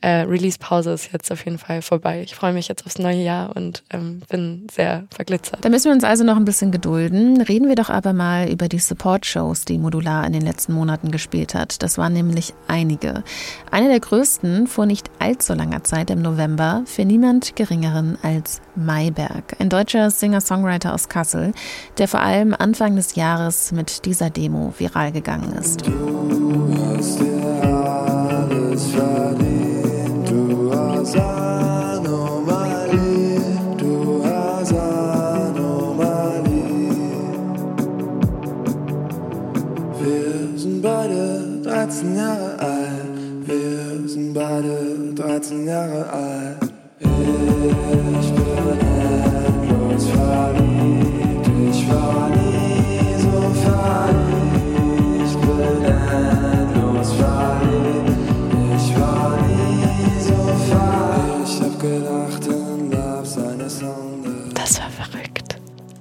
äh, Release-Pause ist jetzt auf jeden Fall vorbei. Ich freue mich jetzt aufs neue Jahr und ähm, bin sehr verglitzert. Da müssen wir uns also noch ein bisschen gedulden. Reden wir doch aber mal über die Support-Shows, die Modular in den letzten Monaten gespielt hat. Das waren nämlich einige. Eine der größten vor nicht allzu langer Zeit im November für niemand Geringeren als Mayberg, ein deutscher Singer-Songwriter aus Kassel, der vor allem Anfang des Jahres mit dieser Demo viral gegangen ist. hast dir alles 13 Jahre alt. Wir sind beide 13 Jahre alt. Ich bin endlos verliebt. Ich war nie so verliebt. Ich bin endlos verliebt. Ich war nie so verliebt. Ich hab gedacht, in Love seine Sonde. Das war verrückt.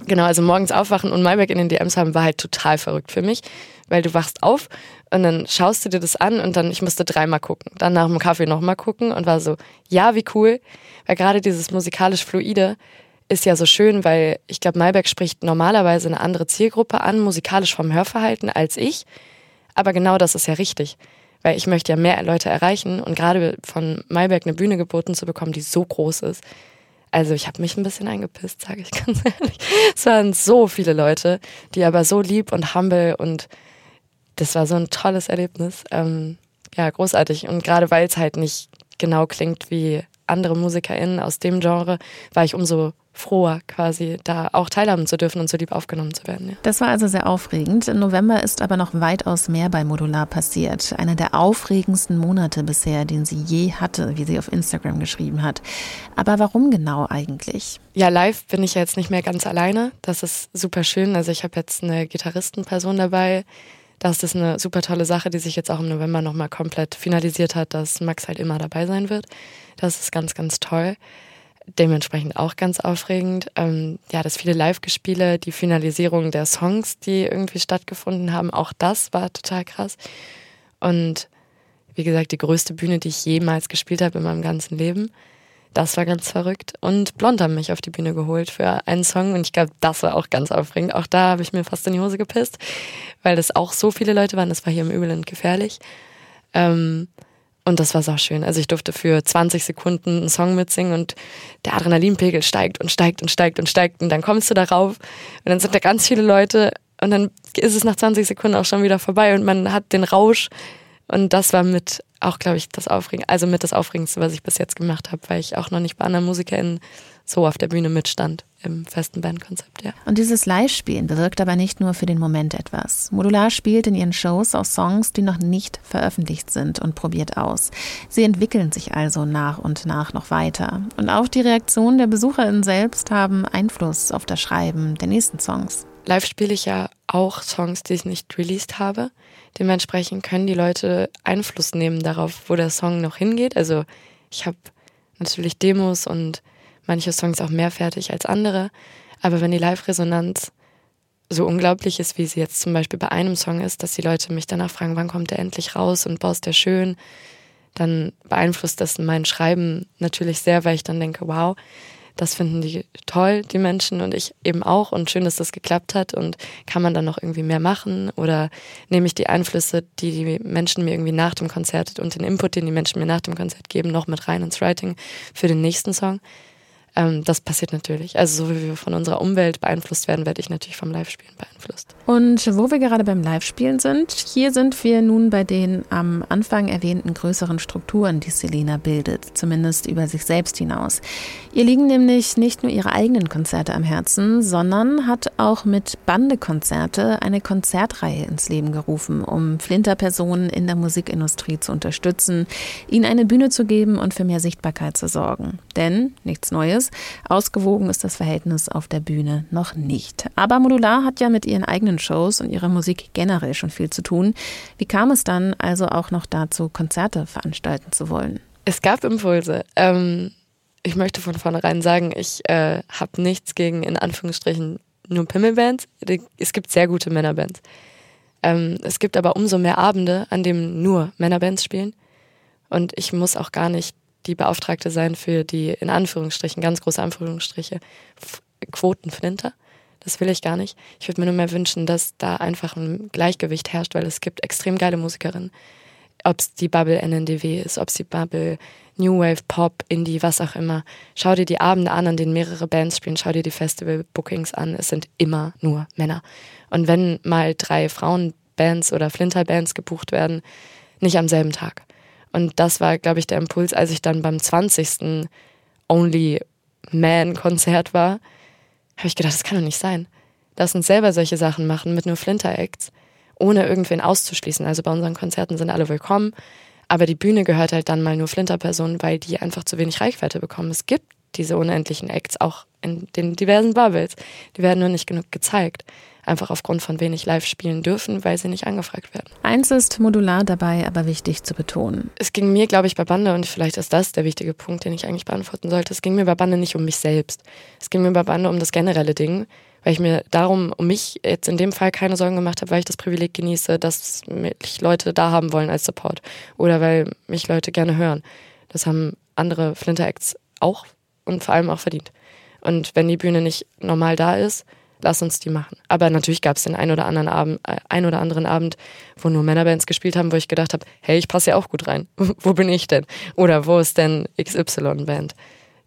Genau, also morgens aufwachen und Malbec in den DMs haben war halt total verrückt für mich, weil du wachst auf und dann schaust du dir das an und dann, ich musste dreimal gucken. Dann nach dem Kaffee nochmal gucken und war so, ja, wie cool. Weil gerade dieses musikalisch Fluide ist ja so schön, weil ich glaube, Malbec spricht normalerweise eine andere Zielgruppe an, musikalisch vom Hörverhalten als ich. Aber genau das ist ja richtig. Weil ich möchte ja mehr Leute erreichen und gerade von Malbec eine Bühne geboten zu bekommen, die so groß ist. Also ich habe mich ein bisschen eingepisst, sage ich ganz ehrlich. Es waren so viele Leute, die aber so lieb und humble und das war so ein tolles Erlebnis. Ähm, ja, großartig. Und gerade weil es halt nicht genau klingt wie andere MusikerInnen aus dem Genre, war ich umso froher, quasi da auch teilhaben zu dürfen und so lieb aufgenommen zu werden. Ja. Das war also sehr aufregend. Im November ist aber noch weitaus mehr bei Modular passiert. Einer der aufregendsten Monate bisher, den sie je hatte, wie sie auf Instagram geschrieben hat. Aber warum genau eigentlich? Ja, live bin ich ja jetzt nicht mehr ganz alleine. Das ist super schön. Also ich habe jetzt eine Gitarristenperson dabei. Das ist eine super tolle Sache, die sich jetzt auch im November nochmal komplett finalisiert hat, dass Max halt immer dabei sein wird. Das ist ganz, ganz toll. Dementsprechend auch ganz aufregend. Ähm, ja, das viele Live-Gespiele, die Finalisierung der Songs, die irgendwie stattgefunden haben, auch das war total krass. Und wie gesagt, die größte Bühne, die ich jemals gespielt habe in meinem ganzen Leben. Das war ganz verrückt. Und Blond haben mich auf die Bühne geholt für einen Song und ich glaube, das war auch ganz aufregend. Auch da habe ich mir fast in die Hose gepisst, weil das auch so viele Leute waren. Das war hier im Übel und gefährlich. Ähm, Und das war so schön. Also ich durfte für 20 Sekunden einen Song mitsingen und der Adrenalinpegel steigt und steigt und steigt und steigt. Und dann kommst du darauf und dann sind da ganz viele Leute und dann ist es nach 20 Sekunden auch schon wieder vorbei und man hat den Rausch. Und das war mit auch, glaube ich, das Aufregen, also mit das Aufregendste, was ich bis jetzt gemacht habe, weil ich auch noch nicht bei anderen MusikerInnen so auf der Bühne mitstand im festen Bandkonzept, ja. Und dieses Live-Spielen bewirkt aber nicht nur für den Moment etwas. Modular spielt in ihren Shows auch Songs, die noch nicht veröffentlicht sind und probiert aus. Sie entwickeln sich also nach und nach noch weiter. Und auch die Reaktionen der BesucherInnen selbst haben Einfluss auf das Schreiben der nächsten Songs. Live spiele ich ja auch Songs, die ich nicht released habe. Dementsprechend können die Leute Einfluss nehmen darauf, wo der Song noch hingeht. Also ich habe natürlich Demos und manche Songs auch mehr fertig als andere. Aber wenn die Live-Resonanz so unglaublich ist, wie sie jetzt zum Beispiel bei einem Song ist, dass die Leute mich danach fragen, wann kommt der endlich raus und boah, ist der schön, dann beeinflusst das mein Schreiben natürlich sehr, weil ich dann denke, wow, das finden die toll, die Menschen und ich eben auch. Und schön, dass das geklappt hat. Und kann man dann noch irgendwie mehr machen? Oder nehme ich die Einflüsse, die die Menschen mir irgendwie nach dem Konzert und den Input, den die Menschen mir nach dem Konzert geben, noch mit rein ins Writing für den nächsten Song. Ähm, das passiert natürlich. Also so wie wir von unserer Umwelt beeinflusst werden, werde ich natürlich vom Live-Spielen beeinflusst. Und wo wir gerade beim Live-Spielen sind, hier sind wir nun bei den am Anfang erwähnten größeren Strukturen, die Selena bildet, zumindest über sich selbst hinaus. Ihr liegen nämlich nicht nur ihre eigenen Konzerte am Herzen, sondern hat auch mit Bande-Konzerte eine Konzertreihe ins Leben gerufen, um Flinterpersonen in der Musikindustrie zu unterstützen, ihnen eine Bühne zu geben und für mehr Sichtbarkeit zu sorgen. Denn, nichts Neues, ausgewogen ist das Verhältnis auf der Bühne noch nicht. Aber Modular hat ja mit ihren eigenen Shows und ihrer Musik generell schon viel zu tun. Wie kam es dann also auch noch dazu, Konzerte veranstalten zu wollen? Es gab Impulse. Ähm, ich möchte von vornherein sagen, ich äh, habe nichts gegen in Anführungsstrichen nur Pimmelbands. Es gibt sehr gute Männerbands. Ähm, es gibt aber umso mehr Abende, an denen nur Männerbands spielen. Und ich muss auch gar nicht die Beauftragte sein für die in Anführungsstrichen, ganz große Anführungsstriche, Quotenflinter. Das will ich gar nicht. Ich würde mir nur mehr wünschen, dass da einfach ein Gleichgewicht herrscht, weil es gibt extrem geile Musikerinnen. Ob es die Bubble NNDW ist, ob es die Bubble New Wave, Pop, Indie, was auch immer. Schau dir die Abende an, an denen mehrere Bands spielen. Schau dir die Festival-Bookings an. Es sind immer nur Männer. Und wenn mal drei Frauenbands oder Flinterbands gebucht werden, nicht am selben Tag. Und das war, glaube ich, der Impuls, als ich dann beim 20. Only Man-Konzert war, habe ich gedacht, das kann doch nicht sein. Lass uns selber solche Sachen machen mit nur Flinter-Acts, ohne irgendwen auszuschließen. Also bei unseren Konzerten sind alle willkommen, aber die Bühne gehört halt dann mal nur Flinter-Personen, weil die einfach zu wenig Reichweite bekommen. Es gibt diese unendlichen Acts auch in den diversen Bubbles. Die werden nur nicht genug gezeigt einfach aufgrund von wenig live spielen dürfen, weil sie nicht angefragt werden. Eins ist modular dabei, aber wichtig zu betonen. Es ging mir, glaube ich, bei Bande, und vielleicht ist das der wichtige Punkt, den ich eigentlich beantworten sollte, es ging mir bei Bande nicht um mich selbst. Es ging mir bei Bande um das generelle Ding, weil ich mir darum um mich jetzt in dem Fall keine Sorgen gemacht habe, weil ich das Privileg genieße, dass mich Leute da haben wollen als Support oder weil mich Leute gerne hören. Das haben andere Flinter-Acts auch und vor allem auch verdient. Und wenn die Bühne nicht normal da ist, lass uns die machen. Aber natürlich gab es den ein oder anderen Abend, äh, ein oder anderen Abend, wo nur Männerbands gespielt haben, wo ich gedacht habe, hey, ich passe ja auch gut rein. wo bin ich denn? Oder wo ist denn XY-Band,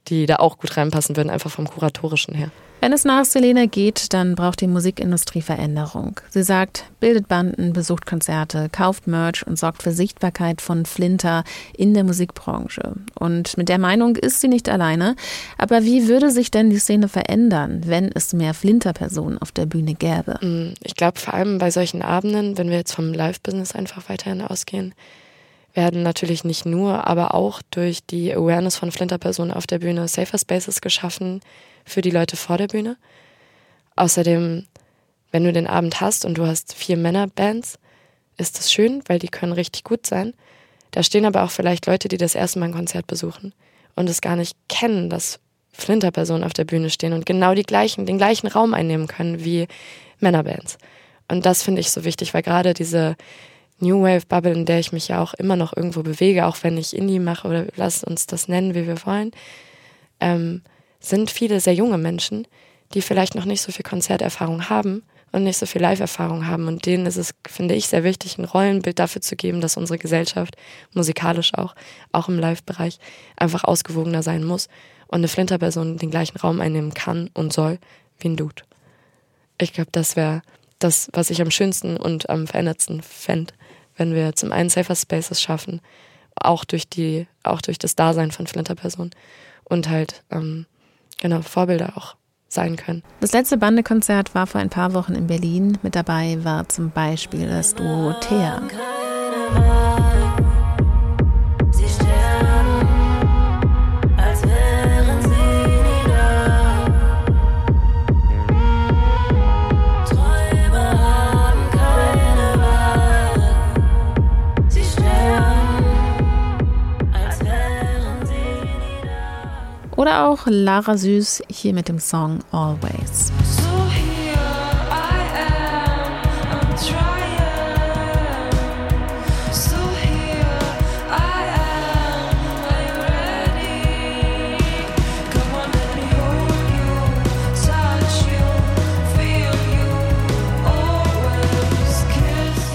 die da auch gut reinpassen würden, einfach vom kuratorischen her. Wenn es nach Selena geht, dann braucht die Musikindustrie Veränderung. Sie sagt, bildet Banden, besucht Konzerte, kauft Merch und sorgt für Sichtbarkeit von Flinter in der Musikbranche. Und mit der Meinung ist sie nicht alleine. Aber wie würde sich denn die Szene verändern, wenn es mehr Flinter-Personen auf der Bühne gäbe? Mm, ich glaube, vor allem bei solchen Abenden, wenn wir jetzt vom Live-Business einfach weiterhin ausgehen, werden natürlich nicht nur, aber auch durch die Awareness von Flinter-Personen auf der Bühne Safer Spaces geschaffen, für die Leute vor der Bühne. Außerdem, wenn du den Abend hast und du hast vier Männerbands, ist das schön, weil die können richtig gut sein. Da stehen aber auch vielleicht Leute, die das erste Mal ein Konzert besuchen und es gar nicht kennen, dass Flinterpersonen auf der Bühne stehen und genau die gleichen, den gleichen Raum einnehmen können wie Männerbands. Und das finde ich so wichtig, weil gerade diese New Wave Bubble, in der ich mich ja auch immer noch irgendwo bewege, auch wenn ich Indie mache oder lass uns das nennen, wie wir wollen, ähm, sind viele sehr junge Menschen, die vielleicht noch nicht so viel Konzerterfahrung haben und nicht so viel Live-Erfahrung haben. Und denen ist es, finde ich, sehr wichtig, ein Rollenbild dafür zu geben, dass unsere Gesellschaft, musikalisch auch, auch im Live-Bereich, einfach ausgewogener sein muss und eine Flinterperson den gleichen Raum einnehmen kann und soll wie ein Dude. Ich glaube, das wäre das, was ich am schönsten und am verändertsten fände, wenn wir zum einen Safer Spaces schaffen, auch durch die, auch durch das Dasein von Flinterpersonen und halt ähm, genau Vorbilder auch sein können. Das letzte Bandekonzert war vor ein paar Wochen in Berlin. Mit dabei war zum Beispiel das Duo Thea. Oder auch Lara Süß hier mit dem Song Always.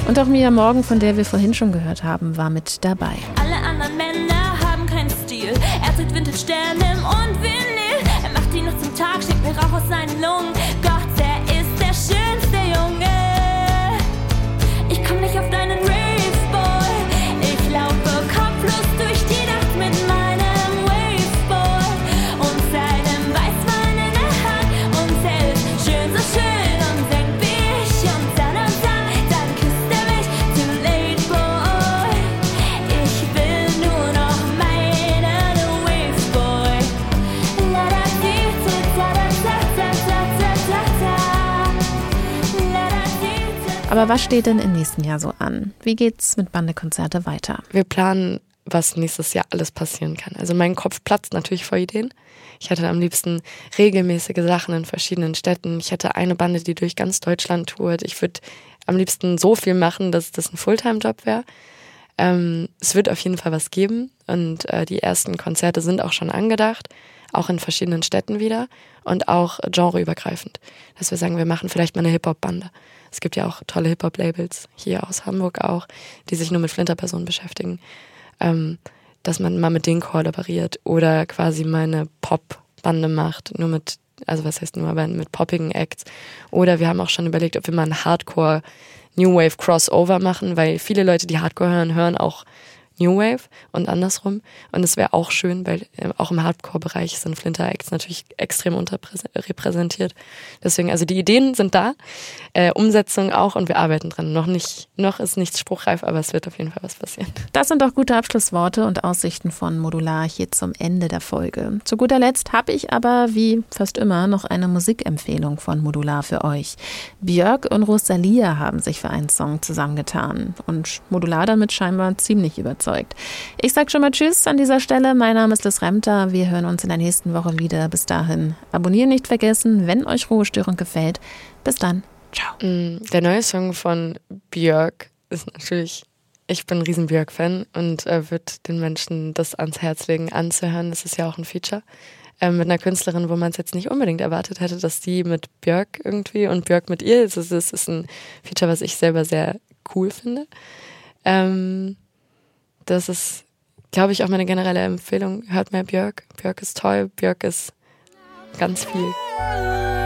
Und auch Mia Morgan, von der wir vorhin schon gehört haben, war mit dabei. Alle anderen Männer. Er trägt Vintage-Sterne und Vinyl. Er macht ihn noch zum Tag, schickt mir Rauch aus seinen Lungen. Aber was steht denn im nächsten Jahr so an? Wie geht's mit Bandekonzerte weiter? Wir planen, was nächstes Jahr alles passieren kann. Also mein Kopf platzt natürlich vor Ideen. Ich hätte am liebsten regelmäßige Sachen in verschiedenen Städten. Ich hätte eine Bande, die durch ganz Deutschland tourt. Ich würde am liebsten so viel machen, dass das ein Fulltime-Job wäre. Ähm, es wird auf jeden Fall was geben und äh, die ersten Konzerte sind auch schon angedacht, auch in verschiedenen Städten wieder und auch genreübergreifend. Dass wir sagen, wir machen vielleicht mal eine Hip-Hop-Bande. Es gibt ja auch tolle Hip-Hop-Labels hier aus Hamburg auch, die sich nur mit Flinterpersonen beschäftigen. Ähm, dass man mal mit denen kollaboriert oder quasi mal eine Pop-Bande macht, nur mit, also was heißt nur, aber mit poppigen Acts. Oder wir haben auch schon überlegt, ob wir mal ein Hardcore New Wave Crossover machen, weil viele Leute, die Hardcore hören, hören auch New Wave und andersrum. Und es wäre auch schön, weil äh, auch im Hardcore-Bereich sind Flinter-Acts natürlich extrem unterrepräsentiert. Deswegen, also die Ideen sind da, äh, Umsetzung auch und wir arbeiten dran. Noch nicht, noch ist nichts spruchreif, aber es wird auf jeden Fall was passieren. Das sind doch gute Abschlussworte und Aussichten von Modular hier zum Ende der Folge. Zu guter Letzt habe ich aber, wie fast immer, noch eine Musikempfehlung von Modular für euch. Björk und Rosalia haben sich für einen Song zusammengetan und Modular damit scheinbar ziemlich überzeugt. Ich sage schon mal Tschüss an dieser Stelle. Mein Name ist Liz Remter. Wir hören uns in der nächsten Woche wieder. Bis dahin. Abonnieren nicht vergessen, wenn euch Ruhestörung gefällt. Bis dann. Ciao. Mm, Der neue Song von Björk ist natürlich, ich bin ein riesen Björk-Fan und äh, würde den Menschen das ans Herz legen, anzuhören. Das ist ja auch ein Feature äh, mit einer Künstlerin, wo man es jetzt nicht unbedingt erwartet hätte, dass die mit Björk irgendwie und Björk mit ihr ist. Es ist, ist ein Feature, was ich selber sehr cool finde. Ähm, das ist, glaube ich, auch meine generelle Empfehlung. Hört mehr Björk. Björk ist toll. Björk ist ganz viel.